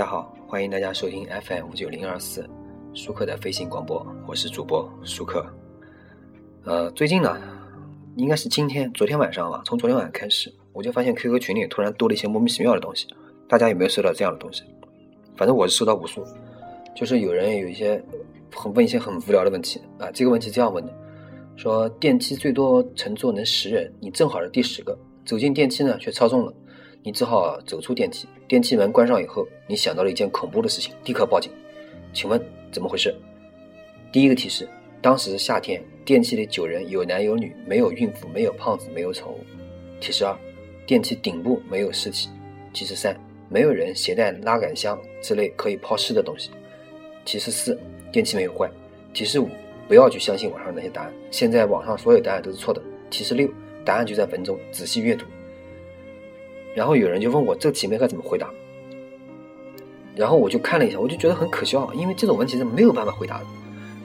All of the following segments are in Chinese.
大家好，欢迎大家收听 FM 九零二四舒克的飞行广播，我是主播舒克。呃，最近呢，应该是今天、昨天晚上吧，从昨天晚上开始，我就发现 QQ 群里突然多了一些莫名其妙的东西。大家有没有收到这样的东西？反正我是收到无数，就是有人有一些很问一些很无聊的问题啊。这个问题这样问的：说电梯最多乘坐能十人，你正好是第十个，走进电梯呢却超重了。你只好走出电梯，电梯门关上以后，你想到了一件恐怖的事情，立刻报警。请问怎么回事？第一个提示：当时是夏天，电梯里九人，有男有女，没有孕妇，没有胖子，没有宠物。提示二：电梯顶部没有尸体。提示三：没有人携带拉杆箱之类可以抛尸的东西。提示四：电梯没有坏。提示五：不要去相信网上那些答案，现在网上所有答案都是错的。提示六：答案就在文中，仔细阅读。然后有人就问我这个题目该怎么回答，然后我就看了一下，我就觉得很可笑，因为这种问题是没有办法回答的，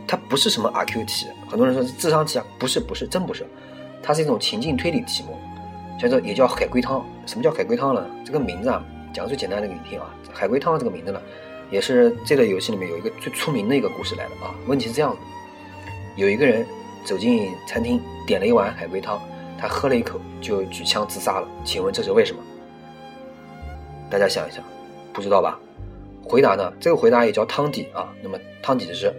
它不是什么 R Q 题，很多人说是智商题啊，不是不是真不是，它是一种情境推理题目，叫做也叫海龟汤。什么叫海龟汤呢？这个名字啊，讲最简单的给你听啊，海龟汤这个名字呢，也是这个游戏里面有一个最出名的一个故事来的啊。问题是这样的，有一个人走进餐厅，点了一碗海龟汤，他喝了一口就举枪自杀了，请问这是为什么？大家想一想，不知道吧？回答呢？这个回答也叫汤底啊。那么汤底是，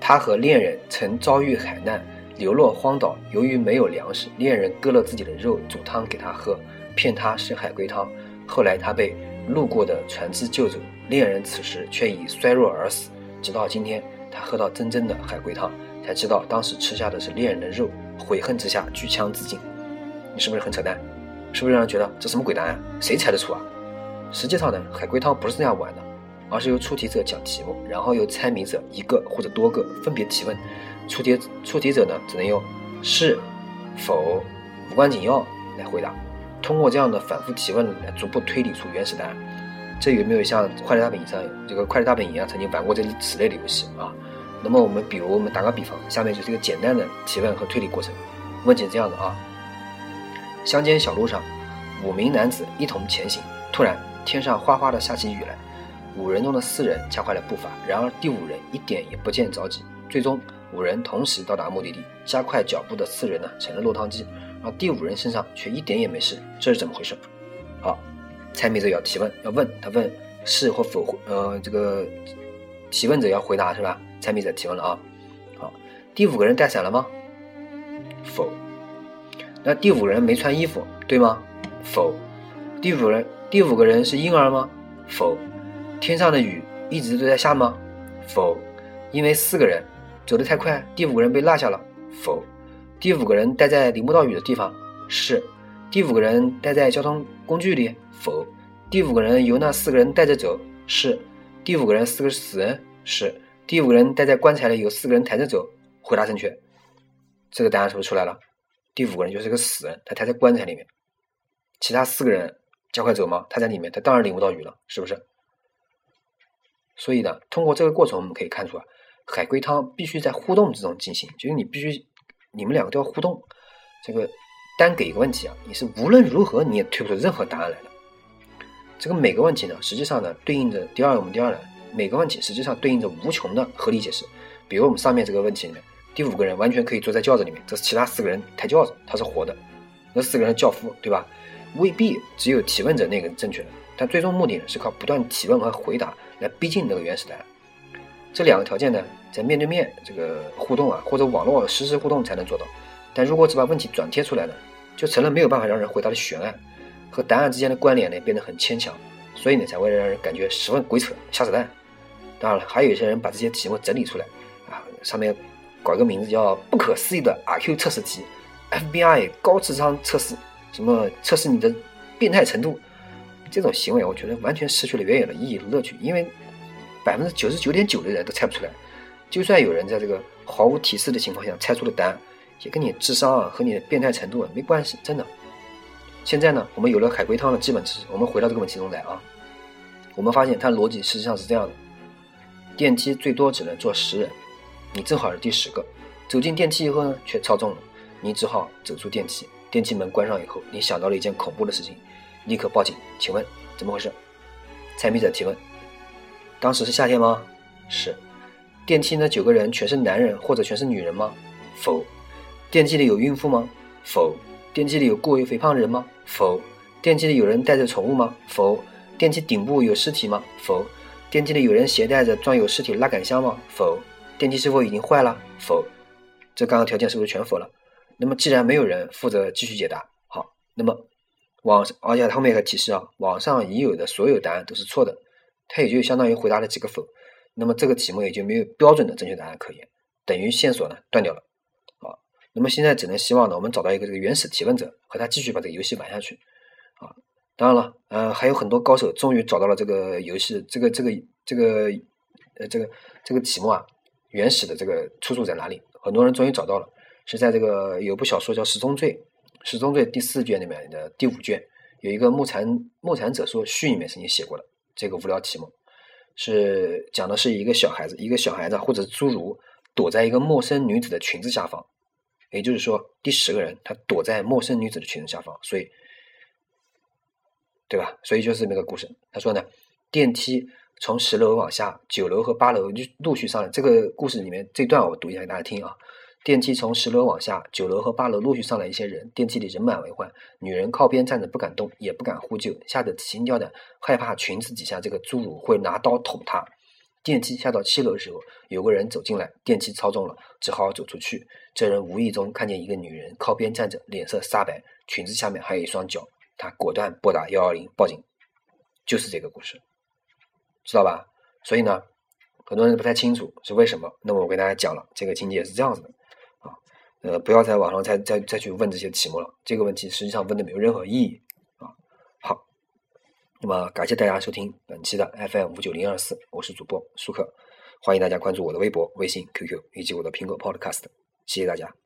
他和恋人曾遭遇海难，流落荒岛。由于没有粮食，恋人割了自己的肉煮汤给他喝，骗他是海龟汤。后来他被路过的船只救走，恋人此时却已衰弱而死。直到今天，他喝到真正的海龟汤，才知道当时吃下的是恋人的肉，悔恨之下举枪自尽。你是不是很扯淡？是不是让人觉得这什么鬼答案？谁猜得出啊？实际上呢，海龟汤不是这样玩的，而是由出题者讲题目，然后由猜谜者一个或者多个分别提问，出题出题者呢只能用是、否、无关紧要来回答，通过这样的反复提问来逐步推理出原始答案。这有没有像《快乐大本营》上这个《快乐大本营》啊曾经玩过这此类的游戏啊？那么我们比如我们打个比方，下面就是一个简单的提问和推理过程。问题是这样的啊：乡间小路上，五名男子一同前行，突然。天上哗哗的下起雨来，五人中的四人加快了步伐，然而第五人一点也不见着急。最终五人同时到达目的地，加快脚步的四人呢成了落汤鸡，而第五人身上却一点也没事，这是怎么回事？好，猜谜者要提问，要问他问是或否，呃，这个提问者要回答是吧？猜谜者提问了啊，好，第五个人带伞了吗？否。那第五人没穿衣服，对吗？否。第五人。第五个人是婴儿吗？否。天上的雨一直都在下吗？否。因为四个人走得太快，第五个人被落下了。否。第五个人待在淋不到雨的地方。是。第五个人待在交通工具里。否。第五个人由那四个人带着走。是。第五个人是个死人。是。第五个人待在棺材里，有四个人抬着走。回答正确。这个答案是不是出来了？第五个人就是个死人，他抬在棺材里面，其他四个人。加快走吗？他在里面，他当然领不到鱼了，是不是？所以呢，通过这个过程，我们可以看出啊，海龟汤必须在互动之中进行，就是你必须你们两个都要互动。这个单给一个问题啊，你是无论如何你也推不出任何答案来的。这个每个问题呢，实际上呢，对应着第二我们第二呢，每个问题实际上对应着无穷的合理解释。比如我们上面这个问题里面，第五个人完全可以坐在轿子里面，这是其他四个人抬轿子，他是活的，那四个人轿夫，对吧？未必只有提问者那个正确的，但最终目的是靠不断提问和回答来逼近那个原始答案。这两个条件呢，在面对面这个互动啊，或者网络实时互动才能做到。但如果只把问题转贴出来呢，就成了没有办法让人回答的悬案，和答案之间的关联呢变得很牵强，所以呢才会让人感觉十分鬼扯、瞎扯淡。当然了，还有一些人把这些题目整理出来啊，上面搞一个名字叫“不可思议的 RQ 测试题 ”，FBI 高智商测试。什么测试你的变态程度？这种行为，我觉得完全失去了原有的意义和乐趣。因为百分之九十九点九的人都猜不出来，就算有人在这个毫无提示的情况下猜出了答案，也跟你智商啊和你的变态程度啊没关系。真的。现在呢，我们有了海龟汤的基本知识，我们回到这个问题中来啊。我们发现它逻辑实际上是这样的：电梯最多只能坐十人，你正好是第十个。走进电梯以后呢，却超重了，你只好走出电梯。电梯门关上以后，你想到了一件恐怖的事情，立刻报警。请问怎么回事？猜谜者提问：当时是夏天吗？是。电梯那九个人全是男人或者全是女人吗？否。电梯里有孕妇吗？否。电梯里有过于肥胖的人吗？否。电梯里有人带着宠物吗？否。电梯顶部有尸体吗？否。电梯里有人携带着装有尸体拉杆箱吗？否。电梯是否已经坏了？否。这刚刚条件是不是全否了？那么既然没有人负责继续解答，好，那么网而且后面有个提示啊，网上已有的所有答案都是错的，它也就相当于回答了几个否，那么这个题目也就没有标准的正确答案可言，等于线索呢断掉了，啊，那么现在只能希望呢我们找到一个这个原始提问者，和他继续把这个游戏玩下去，啊，当然了，呃，还有很多高手终于找到了这个游戏这个这个这个呃这个这个题目啊原始的这个出处在哪里？很多人终于找到了。是在这个有部小说叫《十宗罪》，《十宗罪》第四卷里面的第五卷，有一个木禅木禅者说序里面曾经写过的这个无聊题目，是讲的是一个小孩子，一个小孩子或者侏儒躲在一个陌生女子的裙子下方，也就是说第十个人他躲在陌生女子的裙子下方，所以对吧？所以就是那个故事。他说呢，电梯从十楼往下，九楼和八楼就陆续上来。这个故事里面这段我读一下给大家听啊。电梯从十楼往下，九楼和八楼陆续上来一些人，电梯里人满为患。女人靠边站着，不敢动，也不敢呼救，吓得提心吊胆，害怕裙子底下这个侏儒会拿刀捅她。电梯下到七楼的时候，有个人走进来，电梯超重了，只好走出去。这人无意中看见一个女人靠边站着，脸色煞白，裙子下面还有一双脚，他果断拨打幺幺零报警。就是这个故事，知道吧？所以呢，很多人不太清楚是为什么。那么我给大家讲了，这个情节是这样子的。呃，不要在网上再再再去问这些题目了，这个问题实际上问的没有任何意义啊。好，那么感谢大家收听本期的 FM 五九零二四，我是主播舒克，欢迎大家关注我的微博、微信、QQ 以及我的苹果 Podcast，谢谢大家。